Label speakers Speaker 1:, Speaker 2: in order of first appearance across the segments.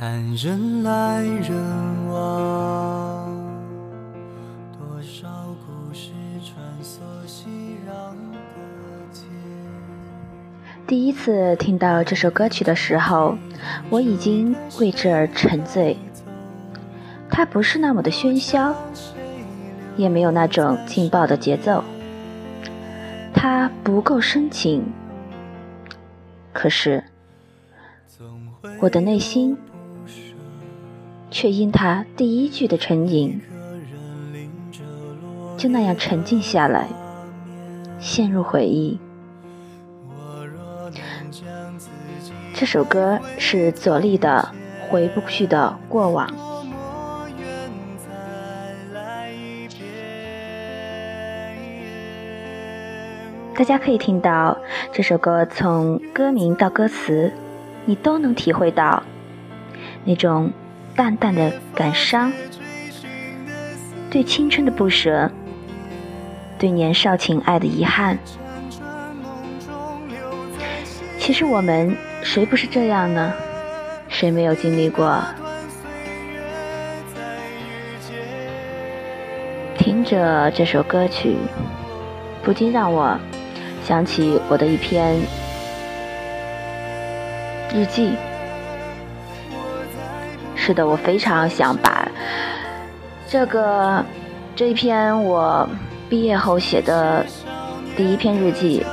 Speaker 1: 看人来人往，多少故事穿梭熙攘的街。
Speaker 2: 第一次听到这首歌曲的时候，我已经为之而沉醉。它不是那么的喧嚣，也没有那种劲爆的节奏，它不够深情。可是，我的内心却因他第一句的沉吟，就那样沉静下来，陷入回忆。这首歌是左立的《回不去的过往》。大家可以听到这首歌从歌名到歌词，你都能体会到那种淡淡的感伤，对青春的不舍，对年少情爱的遗憾。其实我们谁不是这样呢？谁没有经历过？听着这首歌曲，不禁让我。想起我的一篇日记，是的，我非常想把这个这一篇我毕业后写的第一篇日记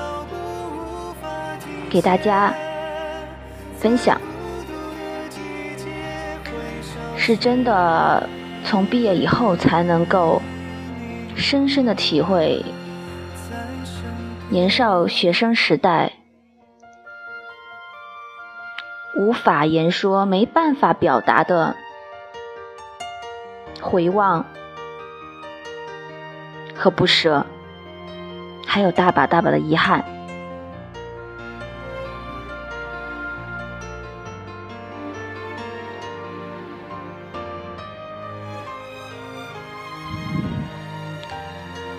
Speaker 2: 给大家分享，是真的从毕业以后才能够深深的体会。年少学生时代，无法言说、没办法表达的回望和不舍，还有大把大把的遗憾。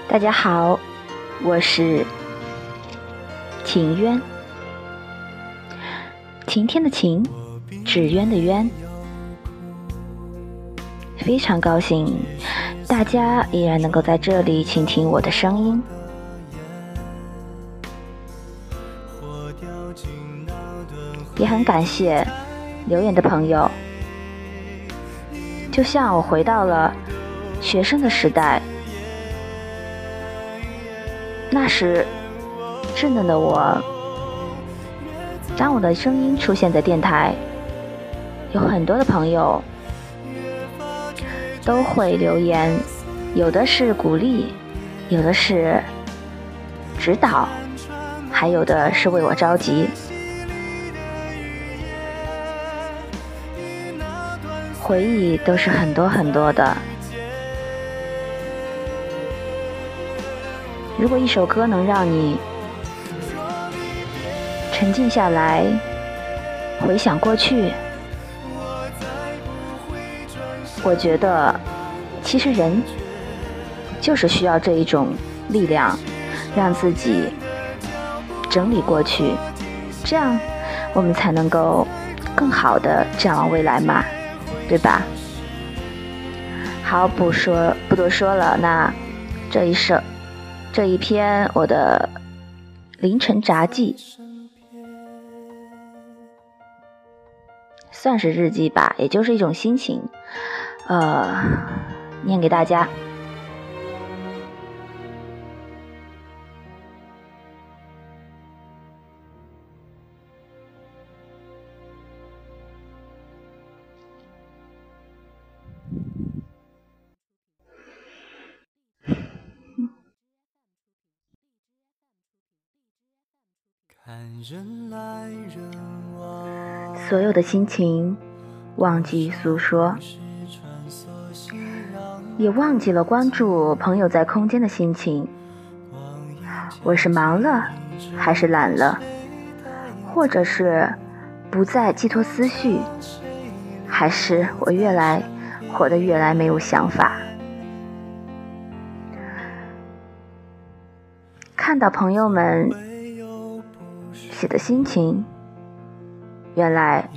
Speaker 2: 大家好，我是。晴渊，晴天的晴，纸鸢的鸢，非常高兴，大家依然能够在这里倾听我的声音，也很感谢留言的朋友，就像我回到了学生的时代，那时。稚嫩的我，当我的声音出现在电台，有很多的朋友都会留言，有的是鼓励，有的是指导，还有的是为我着急。回忆都是很多很多的。如果一首歌能让你沉静下来，回想过去。我觉得，其实人就是需要这一种力量，让自己整理过去，这样我们才能够更好的展望未来嘛，对吧？好，不说不多说了，那这一首这一篇我的凌晨杂记。算是日记吧，也就是一种心情，呃，念给大家。看人来人往所有的心情，忘记诉说，也忘记了关注朋友在空间的心情。我是忙了，还是懒了，或者是不再寄托思绪，还是我越来活得越来没有想法？看到朋友们写的心情。原来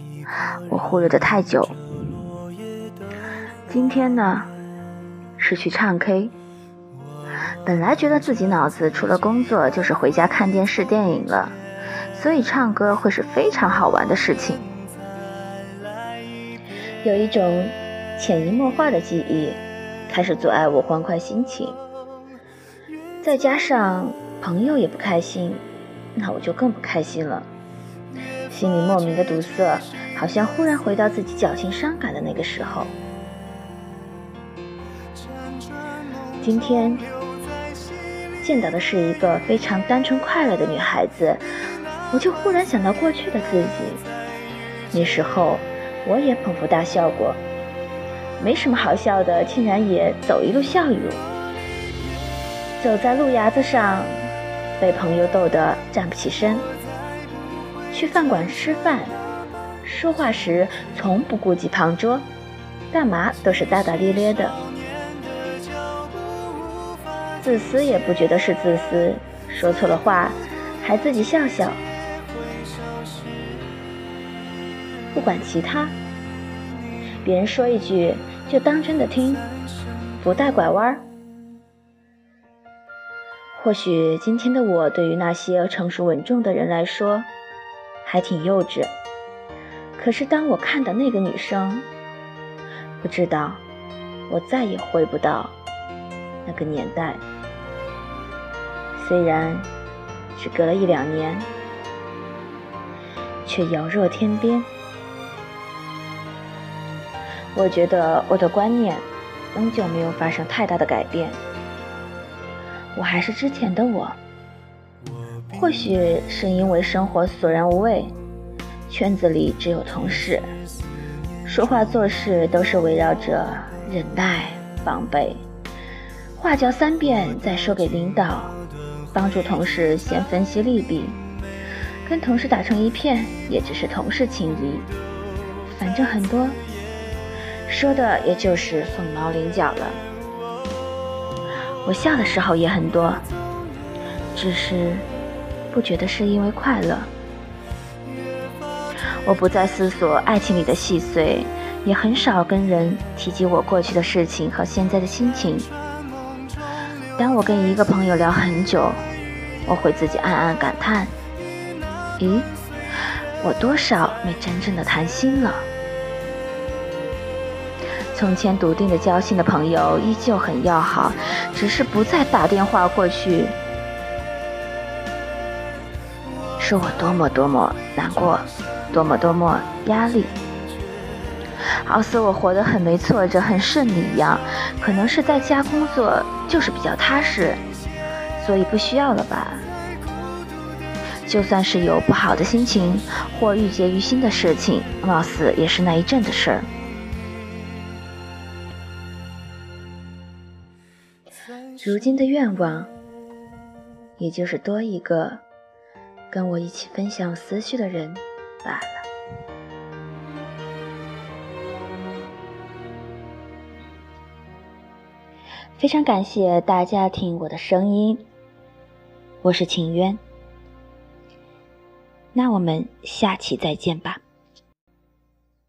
Speaker 2: 我忽略的太久。今天呢，是去唱 K。本来觉得自己脑子除了工作就是回家看电视电影了，所以唱歌会是非常好玩的事情。有一种潜移默化的记忆，开始阻碍我欢快心情。再加上朋友也不开心，那我就更不开心了。心里莫名的堵塞，好像忽然回到自己矫情伤感的那个时候。今天见到的是一个非常单纯快乐的女孩子，我就忽然想到过去的自己。那时候我也捧腹大笑过，没什么好笑的，竟然也走一路笑一路。走在路牙子上，被朋友逗得站不起身。去饭馆吃饭，说话时从不顾及旁桌，干嘛都是大大咧咧的。自私也不觉得是自私，说错了话还自己笑笑。不管其他，别人说一句就当真的听，不带拐弯儿。或许今天的我对于那些成熟稳重的人来说还挺幼稚，可是当我看到那个女生，不知道我再也回不到那个年代。虽然只隔了一两年，却遥若天边。我觉得我的观念仍旧没有发生太大的改变，我还是之前的我。或许是因为生活索然无味，圈子里只有同事，说话做事都是围绕着忍耐、防备，话教三遍再说给领导。帮助同事先分析利弊，跟同事打成一片也只是同事情谊。反正很多说的也就是凤毛麟角了。我笑的时候也很多，只是不觉得是因为快乐。我不再思索爱情里的细碎，也很少跟人提及我过去的事情和现在的心情。当我跟一个朋友聊很久，我会自己暗暗感叹：“咦，我多少没真正的谈心了。”从前笃定的交心的朋友依旧很要好，只是不再打电话过去，说我多么多么难过，多么多么压力，好似我活得很没挫折、很顺利一样。可能是在家工作。就是比较踏实，所以不需要了吧？就算是有不好的心情或郁结于心的事情，貌似也是那一阵的事儿。如今的愿望，也就是多一个跟我一起分享思绪的人罢了。非常感谢大家听我的声音，我是秦渊，那我们下期再见吧。